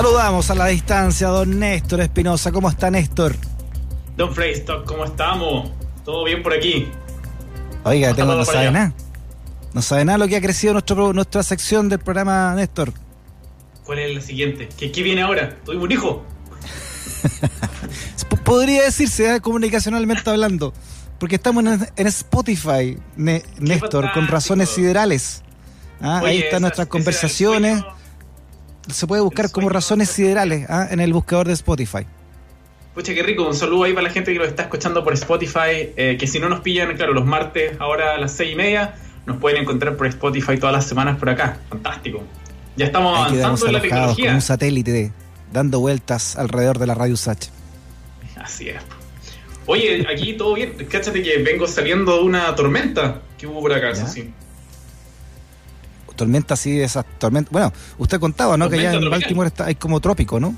Saludamos a la distancia a don Néstor Espinosa. ¿Cómo está Néstor? Don Freystock, ¿cómo estamos? ¿Todo bien por aquí? Oiga, tengo, no sabe nada. No sabe nada lo que ha crecido nuestro, nuestra sección del programa, Néstor. ¿Cuál es la siguiente? ¿Qué, qué viene ahora? ¿Tuvimos un hijo? Podría decirse, ¿eh? comunicacionalmente hablando. Porque estamos en, Spotify, Néstor, con razones siderales. Ah, ahí están nuestras conversaciones. Se puede buscar como razones siderales ¿ah? en el buscador de Spotify. Pucha, qué rico. Un saludo ahí para la gente que lo está escuchando por Spotify. Eh, que si no nos pillan, claro, los martes, ahora a las seis y media, nos pueden encontrar por Spotify todas las semanas por acá. Fantástico. Ya estamos avanzando en la tecnología. Con un satélite dando vueltas alrededor de la radio USACH. Así es. Oye, aquí todo bien. Cáchate que vengo saliendo de una tormenta que hubo por acá, eso sí tormenta así, esas tormentas. Bueno, usted contaba, ¿no? que allá en Baltimore está, hay como trópico, ¿no?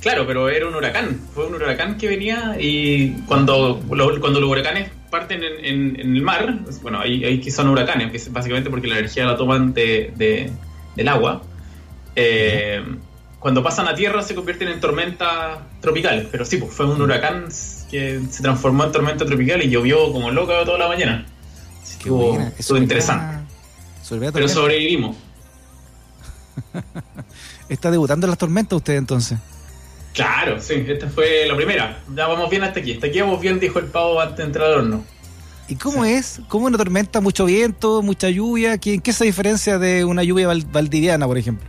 Claro, pero era un huracán. Fue un huracán que venía y cuando, cuando los huracanes parten en, el mar, bueno, ahí, ahí que son huracanes, que básicamente porque la energía la toman de, del agua. Eh, cuando pasan a tierra se convierten en tormentas tropicales. Pero sí, pues fue un huracán que se transformó en tormenta tropical y llovió como loca toda la mañana. Así que estuvo interesante. Pero sobrevivimos. ¿Está debutando en las tormentas usted entonces? Claro, sí, esta fue la primera. Ya vamos bien hasta aquí. Hasta aquí vamos bien, dijo el pavo antes de entrar al horno. ¿Y cómo es? ¿Cómo una tormenta? ¿Mucho viento? ¿Mucha lluvia? ¿Qué, ¿Qué se diferencia de una lluvia valdiviana, por ejemplo?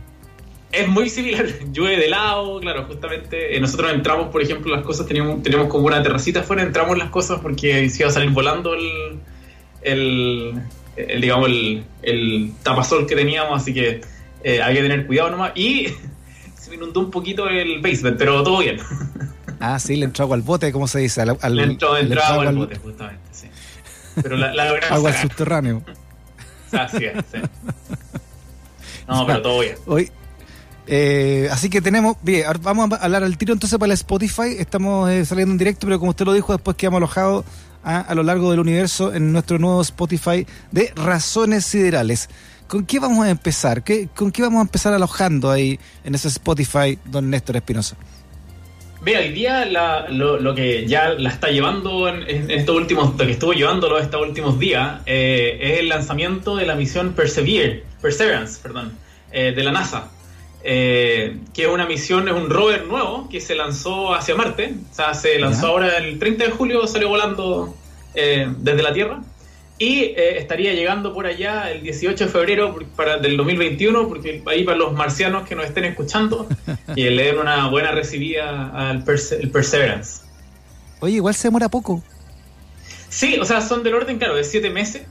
Es muy similar. Llueve de lado, claro, justamente. Eh, nosotros entramos, por ejemplo, las cosas, teníamos, teníamos como una terracita afuera, entramos las cosas porque se iba a salir volando el, el el, digamos, el, el, tapasol que teníamos, así que eh, hay que tener cuidado nomás. Y se me inundó un poquito el basement, pero todo bien. Ah, sí, le entró agua al bote, ¿cómo se dice? Al, le entró, agua al bote, justamente, sí. Pero la, la Agua al subterráneo. Así es, sí. No, pero todo bien. Hoy, eh, así que tenemos, bien, vamos a hablar al tiro entonces para el Spotify. Estamos eh, saliendo en directo, pero como usted lo dijo, después quedamos alojados a, lo largo del universo en nuestro nuevo Spotify de Razones Siderales. ¿Con qué vamos a empezar? ¿Qué, ¿Con qué vamos a empezar alojando ahí en ese Spotify, don Néstor Espinosa? Vea, hoy día lo, que ya la está llevando en, estos últimos, lo que estuvo llevándolo estos últimos días, eh, es el lanzamiento de la misión Persevere, Perseverance, perdón, eh, de la NASA. Eh, que es una misión, es un rover nuevo que se lanzó hacia Marte. O sea, se lanzó ahora el 30 de julio, salió volando eh, desde la Tierra. Y eh, estaría llegando por allá el 18 de febrero para, del 2021, porque ahí para los marcianos que nos estén escuchando, y le den una buena recibida al Perseverance. Oye, igual se demora poco. Sí, o sea, son del orden, claro, de siete meses.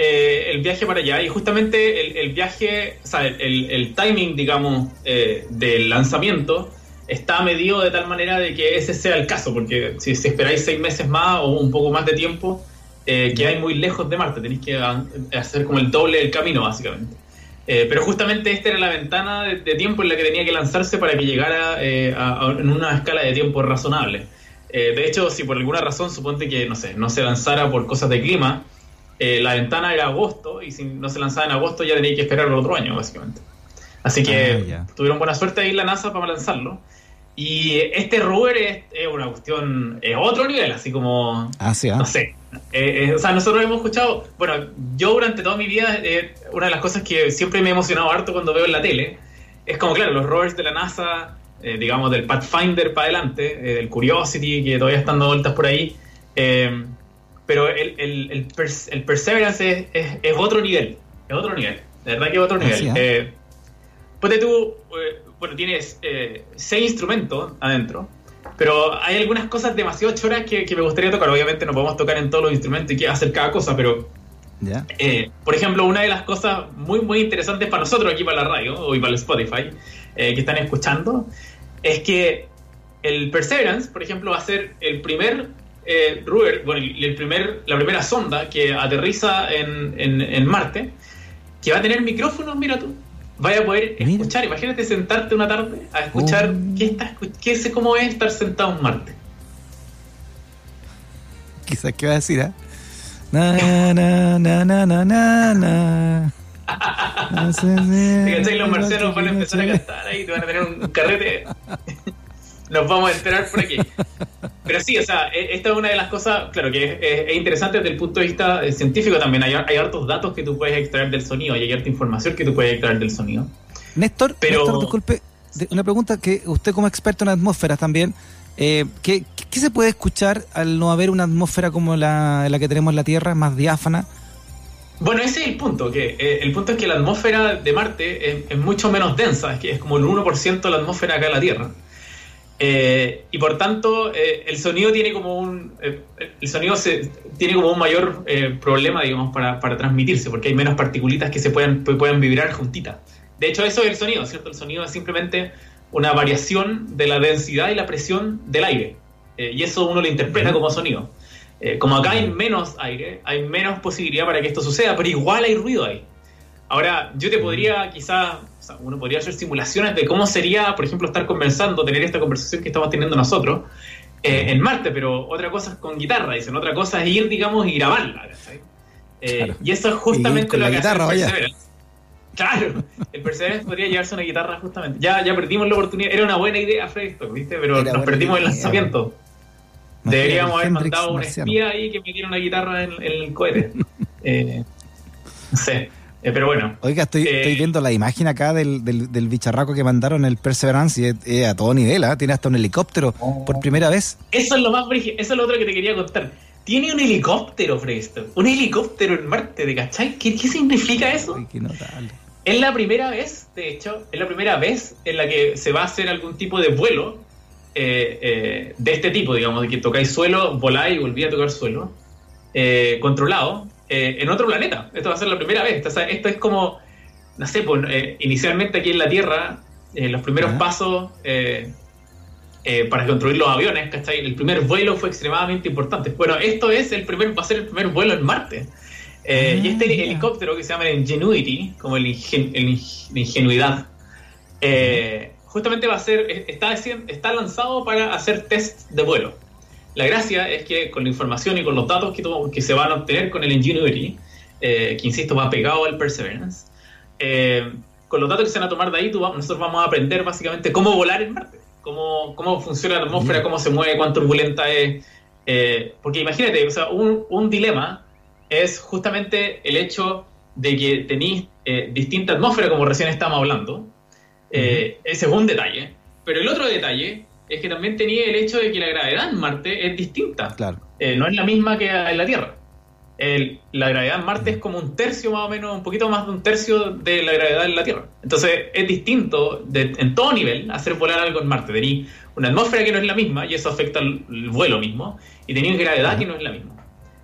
Eh, el viaje para allá y justamente el, viaje, o sea, el, timing, digamos, eh, del lanzamiento está medido de tal manera de que ese sea el caso, porque si, esperáis seis meses más o un poco más de tiempo, eh, quedáis muy lejos de Marte, tenéis que hacer como el doble del camino, básicamente. Eh, pero justamente esta era la ventana de, tiempo en la que tenía que lanzarse para que llegara en una escala de tiempo razonable. de hecho, si por alguna razón suponte que, no sé, no se lanzara por cosas de clima, eh, la ventana era agosto y si no se lanzaba en agosto ya tenía que esperar el otro año, básicamente. Así que ah, tuvieron buena suerte ahí la NASA para lanzarlo. Y este rover es, una cuestión, es otro nivel, así como... Ah, ¿ah? No sé. Eh, eh, o sea, nosotros hemos escuchado, bueno, yo durante toda mi vida, una de las cosas que siempre me ha emocionado harto cuando veo en la tele, es como, claro, los rovers de la NASA, digamos, del Pathfinder para adelante, del Curiosity, que todavía están dando vueltas por ahí, pero el, el, el, el Perseverance es, es, otro nivel, es otro nivel, de verdad que es otro nivel. Eh, pues tú, eh, bueno, tienes eh, seis instrumentos adentro, pero hay algunas cosas demasiado choras que, que, me gustaría tocar. Obviamente no podemos tocar en todos los instrumentos y que hacer cada cosa, pero Eh, por ejemplo, una de las cosas muy, muy interesantes para nosotros aquí para la radio o para el Spotify eh, que están escuchando es que el Perseverance, por ejemplo, va a ser el primer eh, bueno, el primer, la primera sonda que aterriza en, en, Marte, que va a tener micrófonos, mira tú, vaya a poder escuchar, imagínate sentarte una tarde a escuchar oh. qué, está, qué es, cómo es estar sentado en Marte. Quizás qué va a decir, ¿eh? Na, na, na, na, na, na, na. los marcianos van a empezar a cantar ahí, te van a tener un carrete. Nos vamos a enterar por aquí. Pero sí, o sea, e, esta es una de las cosas, claro, que es, interesante desde el punto de vista eh, científico también. Hay, hay, hartos datos que tú puedes extraer del sonido, hay harta información que tú puedes extraer del sonido. Néstor, Pero... Néstor disculpe, una pregunta que usted como experto en atmósferas también, eh, ¿qué, ¿qué, se puede escuchar al no haber una atmósfera como la, la que tenemos en la Tierra, más diáfana? Bueno, ese es el punto, que eh, el punto es que la atmósfera de Marte es, mucho menos densa, es que es como el 1% de la atmósfera acá en la Tierra. Eh, y por tanto, el sonido tiene como un el sonido se, tiene como un mayor problema, digamos, para, para, transmitirse, porque hay menos particulitas que se pueden, pueden vibrar juntitas. De hecho, eso es el sonido, ¿cierto? El sonido es simplemente una variación de la densidad y la presión del aire. Eh, y eso uno lo interpreta como sonido. Eh, como acá hay menos aire, hay menos posibilidad para que esto suceda, pero igual hay ruido ahí. Ahora, yo te podría quizás, uno podría hacer simulaciones de cómo sería, por ejemplo, estar conversando, tener esta conversación que estamos teniendo nosotros eh, en Marte, pero otra cosa es con guitarra, dicen, otra cosa es ir, digamos, y grabarla. Y eso es justamente lo que guitarra, hace Claro, el Perseverance podría llevarse una guitarra justamente. Ya, ya perdimos la oportunidad. Era una buena idea, Fred, ¿viste? Pero nos perdimos el lanzamiento. Deberíamos haber mandado un espía ahí que metiera una guitarra en, el cohete. eh, no sé. Eh, pero bueno. Oiga, estoy, eh, estoy, viendo la imagen acá del, del, bicharraco que mandaron el Perseverance y es, a todo nivel, ¿eh? tiene hasta un helicóptero por oh. primera vez. Eso es lo más eso es lo otro que te quería contar. Tiene un helicóptero, Fred. Un helicóptero en Marte, ¿de cachai? ¿Qué, qué significa eso? qué notable. Es la primera vez, de hecho, es la primera vez en la que se va a hacer algún tipo de vuelo eh, eh, de este tipo, digamos, de que tocáis suelo, voláis y volví a tocar suelo, eh, en otro planeta. Esto va a ser la primera vez. Esto, esto es como, no sé, pues, inicialmente aquí en la Tierra, los primeros pasos para construir los aviones, ¿cachai? El primer vuelo fue extremadamente importante. Bueno, esto es el primer, va a ser el primer vuelo en Marte. Eh, y este ah, helicóptero que se llama Ingenuity, como el, ingenuidad, eh, justamente va a ser, está, está lanzado para hacer test de vuelo. La gracia es que con la información y con los datos que, que se van a obtener con el Ingenuity, eh, que insisto va pegado al Perseverance, con los datos que se van a tomar de ahí, nosotros vamos a aprender básicamente cómo volar en Marte, cómo, cómo funciona la atmósfera, cómo se mueve, cuán turbulenta es. porque imagínate, o sea, un, un dilema es justamente el hecho de que tenéis eh, distinta atmósfera, como recién estábamos hablando. Eh, ese es un detalle. Pero el otro detalle es que también tenía el hecho de que la gravedad en Marte es distinta. Claro. Eh, no es la misma que en la Tierra. la gravedad en Marte es como un tercio más o menos, un poquito más de un tercio de la gravedad en la Tierra. Entonces es distinto en todo nivel hacer volar algo en Marte. Tenéis una atmósfera que no es la misma y eso afecta el, vuelo mismo. Y tenéis gravedad que no es la misma.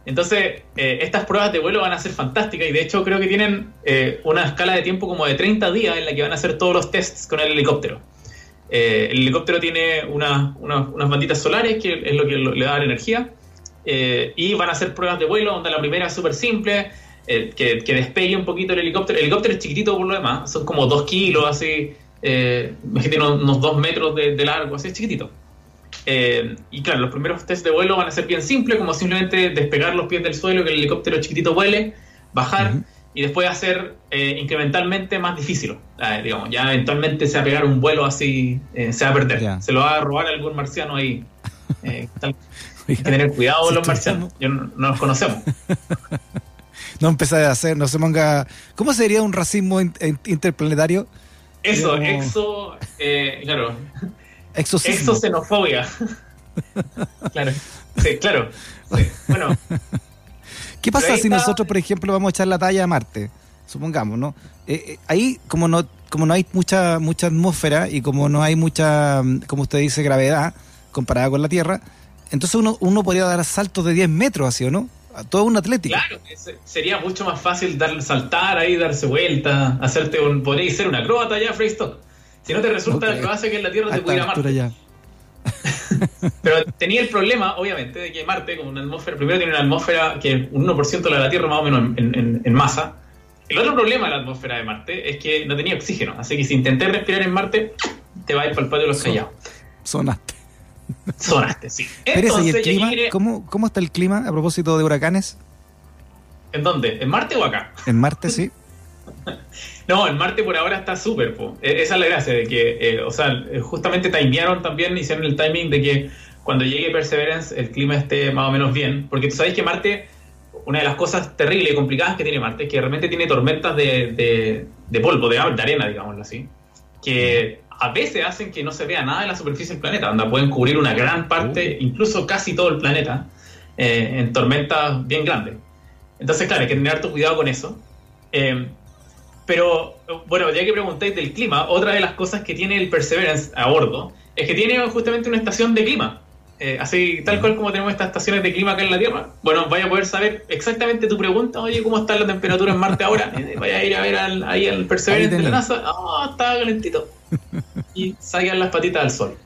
Entonces, eh, estas pruebas de vuelo van a ser fantásticas y de hecho creo que tienen eh, una escala de tiempo como de 30 días en la que van a hacer todos los tests con el helicóptero. Eh, el helicóptero tiene unas banditas solares que es lo que le da la energía y van a hacer pruebas de vuelo, donde la primera es súper simple, que, despegue un poquito el helicóptero. El helicóptero es chiquitito por lo demás, son como 2 kilos, así, imagínate unos, unos 2 metros de, de largo, así es chiquitito. Eh, y claro, los primeros test de vuelo van a ser bien simples, como simplemente despegar los pies del suelo, que el helicóptero chiquitito vuele, bajar y después hacer eh, incrementalmente más difícil. Eh, digamos, ya eventualmente se va a pegar un vuelo así, se va a perder. Se lo va a robar algún marciano ahí. hay que tener cuidado con los marcianos. Yo no, los conocemos. no empezar a hacer, no se ponga. ¿Cómo sería un racismo interplanetario? Eso, exo, claro. Exoxenofobia. claro. Sí, claro. Bueno. ¿Qué pasa si nosotros, por ejemplo, vamos a echar la talla a Marte? Supongamos, ¿no? Eh, eh, ahí, como no como no hay mucha mucha atmósfera y como no hay mucha, como usted dice, gravedad comparada con la Tierra, entonces uno, uno podría dar saltos de 10 metros, así o no? todo un atlético. Claro, sería mucho más fácil dar, saltar ahí, darse vuelta, hacerte un. Podría ser una acróbata ya, Freestock. Si no te resulta okay. hace que en la Tierra te pudiera Marte. Ya. Pero tenía el problema, obviamente, de que Marte, como una atmósfera, primero tiene una atmósfera que un 1% de la Tierra más o menos en, masa. El otro problema de la atmósfera de Marte es que no tenía oxígeno. Así que si intenté respirar en Marte, te va a ir para el patio de los callados. Sonaste. Sonaste, sí. Entonces, el clima? ¿Cómo, ¿Cómo está el clima a propósito de huracanes? ¿En dónde? ¿En Marte o acá? En Marte, sí. no, en Marte por ahora está súper, e, esa es la gracia, de que, eh, o sea, eh, justamente timearon también, hicieron el timing de que cuando llegue Perseverance el clima esté más o menos bien, porque tú sabes que Marte, una de las cosas terribles y complicadas que tiene Marte es que realmente tiene tormentas de, de, polvo, de, arena, digámoslo así, que a veces hacen que no se vea nada de la superficie del planeta, donde pueden cubrir una gran parte, oh. incluso casi todo el planeta, eh, en tormentas bien grandes. Entonces, claro, hay que tener harto cuidado con eso. Pero, bueno, ya que preguntáis del clima, otra de las cosas que tiene el Perseverance a bordo es que tiene justamente una estación de clima. Eh, así, tal cual como tenemos estas estaciones de clima acá en la Tierra. Bueno, vaya a poder saber exactamente tu pregunta. Oye, ¿cómo está la temperatura en Marte ahora? Eh, vaya a ir a ver ahí al Perseverance de la NASA. Ah, está calentito. Y salgan las patitas al sol.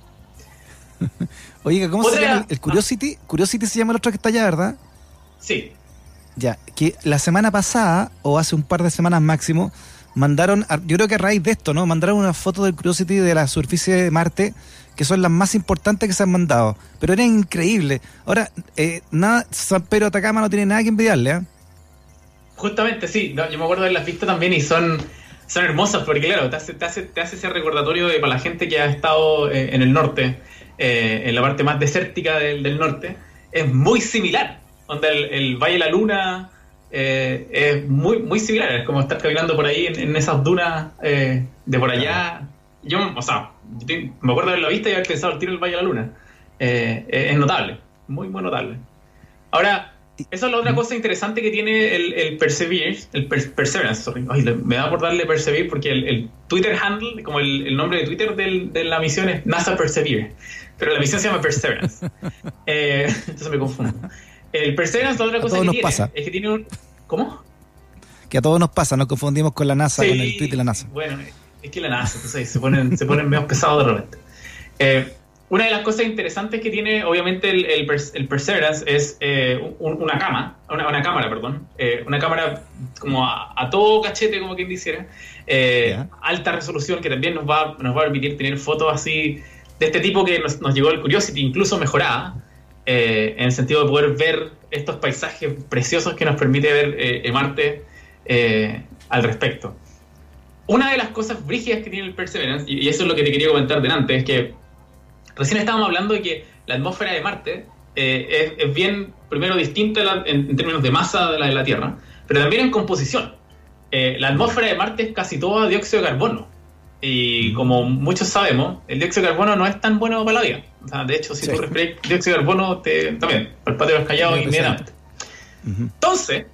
Oye, ¿cómo se llama el, Curiosity? Curiosity se llama el otro que está allá, ¿verdad? Sí. Ya, que la semana pasada, o hace un par de semanas máximo, mandaron, yo creo que a raíz de esto, ¿no? Mandaron una foto del Curiosity de la superficie de Marte, que son las más importantes que se han mandado. Pero era increíble. Ahora, eh, nada, San Pedro Atacama no tiene nada que envidiarle, ¿eh? Justamente, sí. yo me acuerdo de las vistas también y son, son hermosas, porque claro, te hace, te hace, ese recordatorio de, para la gente que ha estado eh, en el norte, en la parte más desértica del, del norte, es muy similar donde el, Valle de la Luna eh, es muy, muy similar, es como estar caminando por ahí en, esas dunas eh, de por allá. Yo, o sea, me acuerdo de la vista y haber pensado el tiro del Valle de la Luna. Eh, es notable, muy, muy notable. Ahora, esa es la otra cosa interesante que tiene el, el Perseverance, el Perseverance, sorry. me da por darle Perseverance porque el, Twitter handle, como el, nombre de Twitter de la misión es NASA Persevere, pero la misión se llama Perseverance. entonces me confundo. El Perseverance, la otra cosa que nos tiene, pasa. es que tiene un. ¿Cómo? Que a todos nos pasa, nos confundimos con la NASA, con el tweet de la NASA. Bueno, es que la NASA, entonces se ponen, se ponen medio pesados de repente. Eh, una de las cosas interesantes que tiene, obviamente, el, el, Perseverance es eh, una cama, una, cámara, perdón, eh, una cámara como a, todo cachete, como quien dijera, alta resolución, que también nos va, nos va a permitir tener fotos así de este tipo que nos, nos llegó el Curiosity, incluso mejorada. Eh, en el sentido de poder ver estos paisajes preciosos que nos permite ver eh, Marte eh, al respecto. Una de las cosas brígidas que tiene el Perseverance, y, eso es lo que te quería comentar delante, es que recién estábamos hablando de que la atmósfera de Marte es, bien, primero, distinta en, términos de masa de la de la Tierra, pero también en composición. la atmósfera de Marte es casi toda dióxido de carbono. Y como muchos sabemos, el dióxido de carbono no es tan bueno para la vida. De hecho, si tú respiras dióxido de carbono, te, también, al patio callados inmediatamente. Entonces,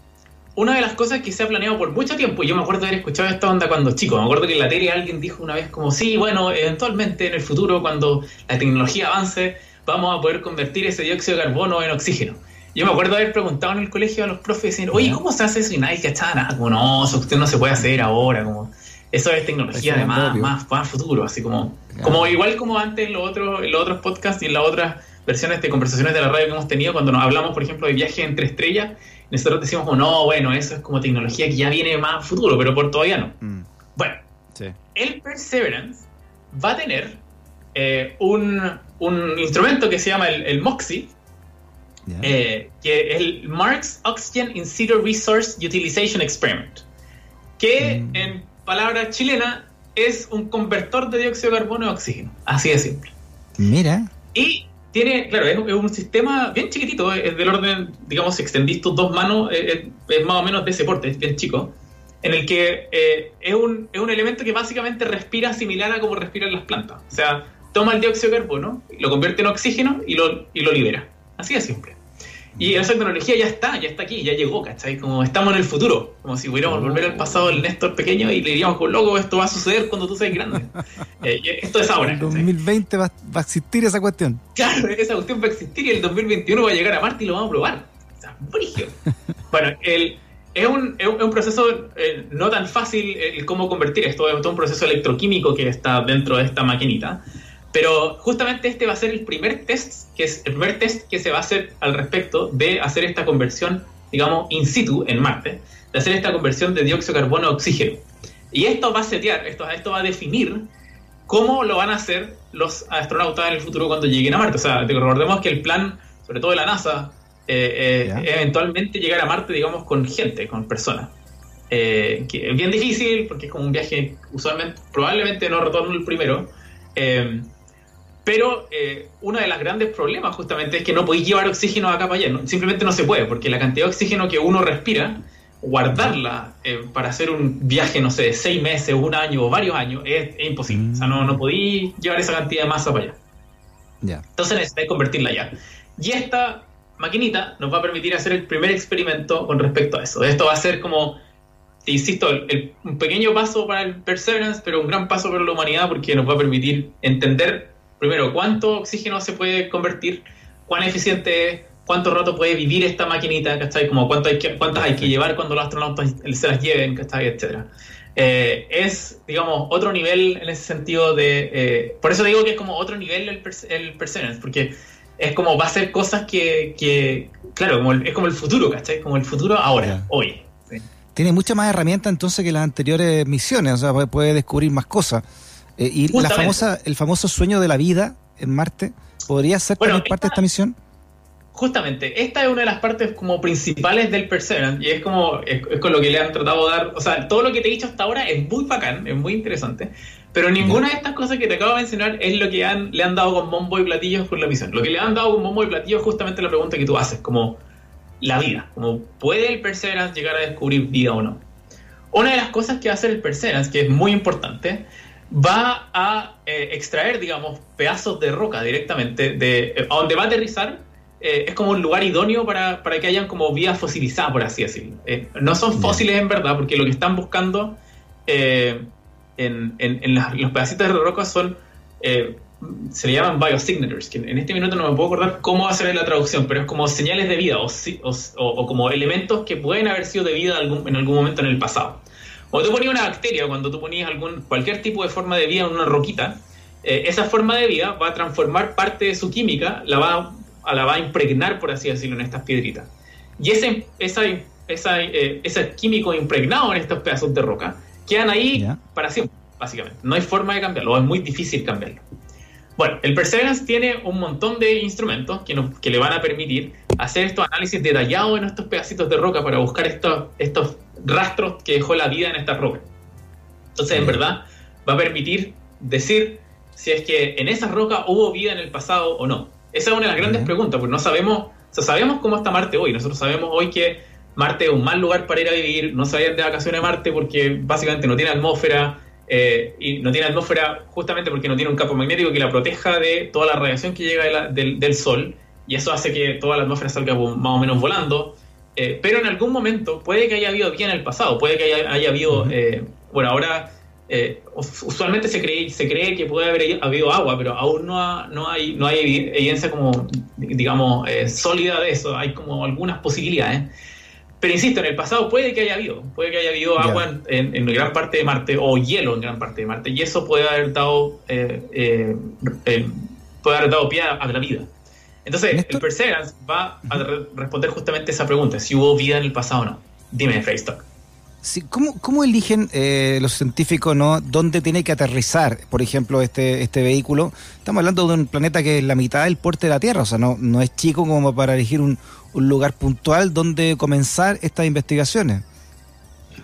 una de las cosas que se ha planeado por mucho tiempo, y yo me acuerdo de haber escuchado esta onda cuando chico, me acuerdo que en la tele alguien dijo una vez como, sí, bueno, eventualmente en el futuro, cuando la tecnología avance, vamos a poder convertir ese dióxido de carbono en oxígeno. Yo me acuerdo de haber preguntado en el colegio a los profes, oye, ¿cómo se hace eso? Y nadie cachaba nada, como, no, eso usted no se puede hacer ahora, como eso es tecnología de más, más, futuro, así como, como igual como antes en los otros, en los otros podcasts y en las otras versiones de conversaciones de la radio que hemos tenido, cuando nos hablamos, por ejemplo, de viaje entre estrellas, nosotros decimos no, bueno, eso es como tecnología que ya viene más futuro, pero por todavía no. Mm. Bueno, el Perseverance va a tener eh, un, un, instrumento que se llama el, el MOXIE, eh, que es el Marks Oxygen in Situ Resource Utilization Experiment, que mm. en palabra chilena, es un convertor de dióxido de carbono a oxígeno. Así de simple. Mira. Y tiene, claro, es, un sistema bien chiquitito, es del orden, digamos, si extendís tus dos manos, es, más o menos de ese porte, es bien chico, en el que eh, es, un, es un elemento que básicamente respira similar a como respiran las plantas. O sea, toma el dióxido de carbono, lo convierte en oxígeno y lo, y lo libera. Así de simple. Y esa tecnología ya está, ya está aquí, ya llegó, ¿cachai? Como estamos en el futuro, como si pudiéramos volver al pasado del Néstor pequeño y le diríamos, con loco, esto va a suceder cuando tú seas grande. Eh, esto es ahora. En 2020 va, a existir esa cuestión. Claro, esa cuestión va a existir y el 2021 va a llegar a Marte y lo vamos a probar. roca. Brigio. bueno, el, es, un, es un proceso eh, no tan fácil el cómo convertir esto. Es todo un proceso electroquímico que está dentro de esta maquinita. Pero justamente este va a ser el primer test, que es el primer test que se va a hacer al respecto de hacer esta conversión, digamos, in situ en Marte, de hacer esta conversión de dióxido de carbono a oxígeno. Y esto va a setear, esto, esto va a definir cómo lo van a hacer los astronautas en el futuro cuando lleguen a Marte. O sea, recordemos que el plan, sobre todo de la NASA, eh, eh, eventualmente llegar a Marte, digamos, con gente, con personas. Eh, que es bien difícil porque es como un viaje usualmente, probablemente no retorno el primero. Pero uno de los grandes problemas justamente es que no podéis llevar oxígeno acá para allá. simplemente no se puede porque la cantidad de oxígeno que uno respira guardarla para hacer un viaje, no sé, de seis meses, un año o varios años, es, imposible. O sea, no, no podí llevar esa cantidad de masa para allá. Entonces necesitáis convertirla allá. Y esta maquinita nos va a permitir hacer el primer experimento con respecto a eso. Esto va a ser como, insisto, un pequeño paso para el Perseverance, pero un gran paso para la humanidad porque nos va a permitir entender, primero, cuánto oxígeno se puede convertir, cuán eficiente es, cuánto rato puede vivir esta maquinita, ¿cachai? Como cuánto hay que, cuántas hay que llevar cuando los astronautas se las lleven, ¿cachai? Etcétera. Eh, es, digamos, otro nivel en ese sentido de... Eh, por eso digo que es como otro nivel el, el Perseverance, porque es como va a ser cosas que, que claro, es como el futuro, ¿cachai? Como el futuro ahora, hoy. Tiene mucha más herramienta entonces que las anteriores misiones, o sea, puede descubrir más cosas. Eh, y la famosa, el famoso sueño de la vida en Marte, ¿podría ser también parte de esta misión? justamente, esta es una de las partes como principales del Perseverance y es como, es, con lo que le han tratado de dar, o sea, todo lo que te he dicho hasta ahora es muy bacán, es muy interesante, pero ninguna de estas cosas que te acabo de mencionar es lo que han, le han dado con bombo y platillos por la misión. Lo que le han dado con bombo y platillos es justamente la pregunta que tú haces, como la vida, como ¿puede el Perseverance llegar a descubrir vida o no? Una de las cosas que va a hacer el Perseverance, que es muy importante, va a eh, extraer, digamos, pedazos de roca directamente de eh, a donde va a aterrizar eh, es como un lugar idóneo para, que hayan como vías fosilizadas, por así decirlo. No son fósiles en verdad, porque lo que están buscando eh, en, los pedacitos de roca son, se le llaman biosignators, que en este minuto no me puedo acordar cómo hacer la traducción, pero es como señales de vida o, o, como elementos que pueden haber sido de vida en algún momento en el pasado. Cuando tú ponías una bacteria, cuando tú ponías algún, cualquier tipo de forma de vida en una roquita, esa forma de vida va a transformar parte de su química, la va la va a impregnar, por así decirlo, en estas piedritas. Y ese, esa, esa, eh, ese químico impregnado en estos pedazos de roca quedan ahí para siempre, básicamente. No hay forma de cambiarlo, es muy difícil cambiarlo. Bueno, el Perseverance tiene un montón de instrumentos que, nos, que le van a permitir hacer estos análisis detallados en estos pedacitos de roca para buscar estos, estos rastros que dejó la vida en esta roca. Entonces, en verdad, va a permitir decir si es que en esa roca hubo vida en el pasado o no. Esa es una de las grandes preguntas, porque no sabemos, o sea, sabemos cómo está Marte hoy. Nosotros sabemos hoy que Marte es un mal lugar para ir a vivir, no se vayan de vacaciones a Marte porque básicamente no tiene atmósfera, eh, y no tiene atmósfera justamente porque no tiene un campo magnético que la proteja de toda la radiación que llega del, Sol, y eso hace que toda la atmósfera salga más o menos volando. Eh, pero en algún momento puede que haya habido vida en el pasado, puede que haya, haya habido, eh, bueno, ahora eh, usualmente se cree, se cree que puede haber habido agua, pero aún no, no, hay, no hay evidencia como, digamos, sólida de eso. Hay como algunas posibilidades. Pero insisto, en el pasado puede que haya habido, puede que haya habido agua en, gran parte de Marte o hielo en gran parte de Marte, y eso puede haber dado, puede haber dado pie a la vida. Entonces, el Perseverance va a responder justamente esa pregunta, si hubo vida en el pasado o no. Dime, Freystock. ¿cómo, eligen eh, los científicos no dónde tiene que aterrizar, por ejemplo, este, este vehículo? Estamos hablando de un planeta que es la mitad del porte de la Tierra, o sea, no, no es chico como para elegir un, lugar puntual donde comenzar estas investigaciones.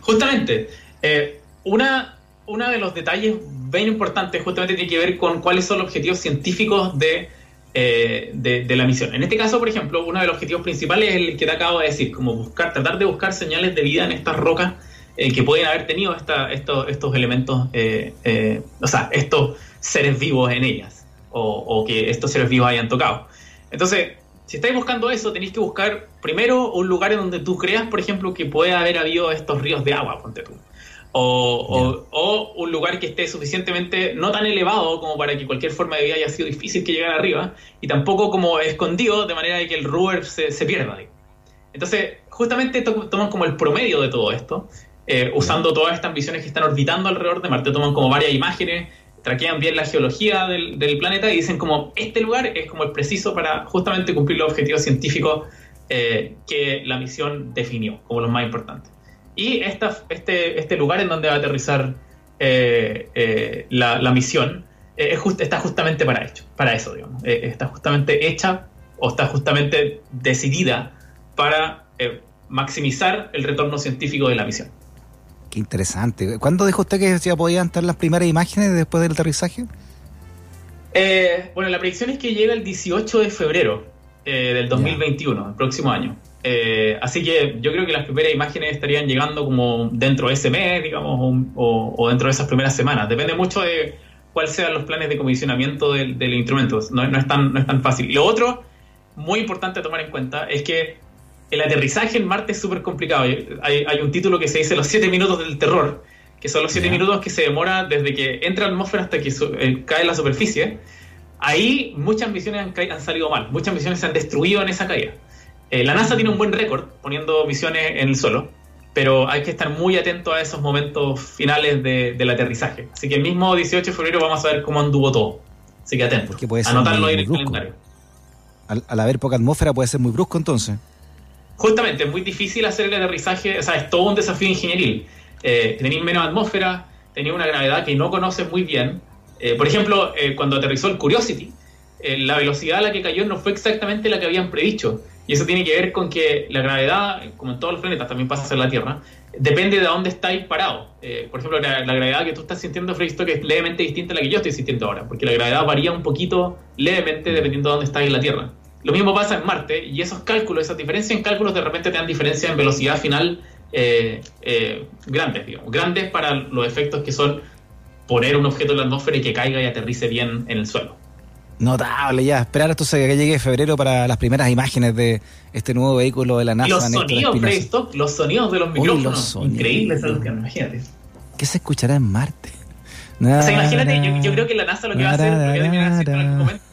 Justamente, eh, una, una de los detalles bien importantes justamente tiene que ver con cuáles son los objetivos científicos de, eh, de, la misión. En este caso, por ejemplo, uno de los objetivos principales es el que te acabo de decir, como buscar, tratar de buscar señales de vida en estas rocas eh, que pueden haber tenido esta, estos, elementos, eh, o sea, estos seres vivos en ellas, o, que estos seres vivos hayan tocado. Entonces, si estáis buscando eso, tenéis que buscar primero un lugar en donde tú creas, por ejemplo, que puede haber habido estos ríos de agua, ponte tú. O, o, un lugar que esté suficientemente no tan elevado como para que cualquier forma de vida haya sido difícil que llegara arriba, y tampoco como escondido de manera de que el rover se, se pierda. Entonces, justamente toman como el promedio de todo esto, eh, usando todas estas visiones que están orbitando alrededor de Marte, toman como varias imágenes, traquean bien la geología del, planeta y dicen como este lugar es como el preciso para justamente cumplir los objetivos científicos eh, que la misión definió como los más importantes. Y esta, este, este lugar en donde va a aterrizar eh, la, misión está justamente para, hecho, para eso, digamos. está justamente hecha o está justamente decidida para eh, maximizar el retorno científico de la misión. Qué interesante. ¿Cuándo dijo usted que ya podían estar las primeras imágenes después del aterrizaje? Eh, bueno, la predicción es que llega el 18 de febrero eh, del 2021, el próximo año. Así que yo creo que las primeras imágenes estarían llegando como dentro de ese mes, digamos, o, dentro de esas primeras semanas. Depende mucho de cuáles sean los planes de comisionamiento del, instrumento. No, no, es tan, no es tan fácil. Y lo otro, muy importante a tomar en cuenta, es que el aterrizaje en Marte es súper complicado. Hay, un título que se dice Los siete minutos del terror, que son los siete minutos que se demora desde que entra la atmósfera hasta que eh, cae en la superficie. Ahí muchas misiones han, salido mal, muchas misiones se han destruido en esa caída. Eh, la NASA tiene un buen récord poniendo misiones en el suelo, pero hay que estar muy atento a esos momentos finales del aterrizaje. Así que el mismo 18 de febrero vamos a ver cómo anduvo todo. Así que atentos. Anotarlo ahí en el calendario. al haber poca atmósfera puede ser muy brusco entonces justamente es muy difícil hacer el aterrizaje, o sea, es todo un desafío ingenieril. Eh, tenéis menos atmósfera, tenéis una gravedad que no conoces muy bien. Eh, por ejemplo, eh, cuando aterrizó el Curiosity, la velocidad a la que cayó no fue exactamente la que habían predicho. Y eso tiene que ver con que la gravedad, como en todos los planetas, también pasa ser la Tierra, depende de dónde estáis parado. por ejemplo, la, gravedad que tú estás sintiendo, que es levemente distinta a la que yo estoy sintiendo ahora, porque la gravedad varía un poquito levemente dependiendo de dónde estáis en la Tierra. Lo mismo pasa en Marte y esos cálculos, esas diferencias en cálculos de repente te dan diferencias en velocidad final eh, eh, grandes, digamos, grandes para los efectos que son poner un objeto en la atmósfera y que caiga y aterrice bien en el suelo. Notable, ya. Esperar hasta que llegue febrero para las primeras imágenes de este nuevo vehículo de la NASA. los sonidos, los sonidos de los micrófonos. Increíbles, imagínate. ¿Qué se escuchará en Marte? O sea, imagínate, yo, creo que la NASA lo que va a hacer, lo que va a hacer en momento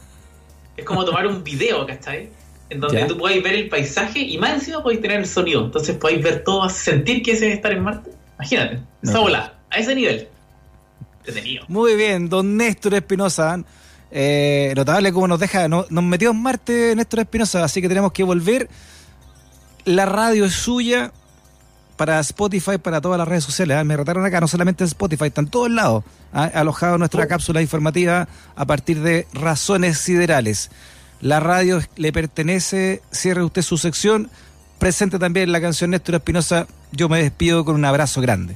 es como tomar un video, ¿cachai? En donde tú podéis ver el paisaje y más encima podéis tener el sonido. Entonces podéis ver todo, sentir que es estar en Marte. Imagínate, esa bola, a ese nivel. Detenido. Muy bien, don Néstor Espinosa. Eh, notable cómo nos deja, nos metió en Marte Néstor Espinosa, así que tenemos que volver. La radio es suya para Spotify, para todas las redes sociales. ¿ah? Me retaron acá, no solamente en Spotify, está en todos lados. ¿ah? Alojado nuestra oh. cápsula informativa a partir de razones siderales. La radio le pertenece, cierre usted su sección, presente también la canción Néstor Espinosa. Yo me despido con un abrazo grande.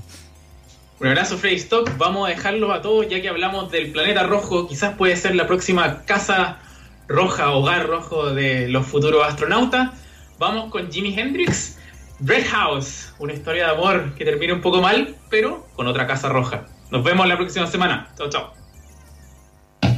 Un abrazo, Freddy Stock. Vamos a dejarlo a todos, ya que hablamos del planeta rojo. Quizás puede ser la próxima casa roja, hogar rojo de los futuros astronautas. Vamos con Jimi Hendrix Red House, una historia de amor que termina un poco mal, pero con otra casa roja. Nos vemos la próxima semana. Chao, chao.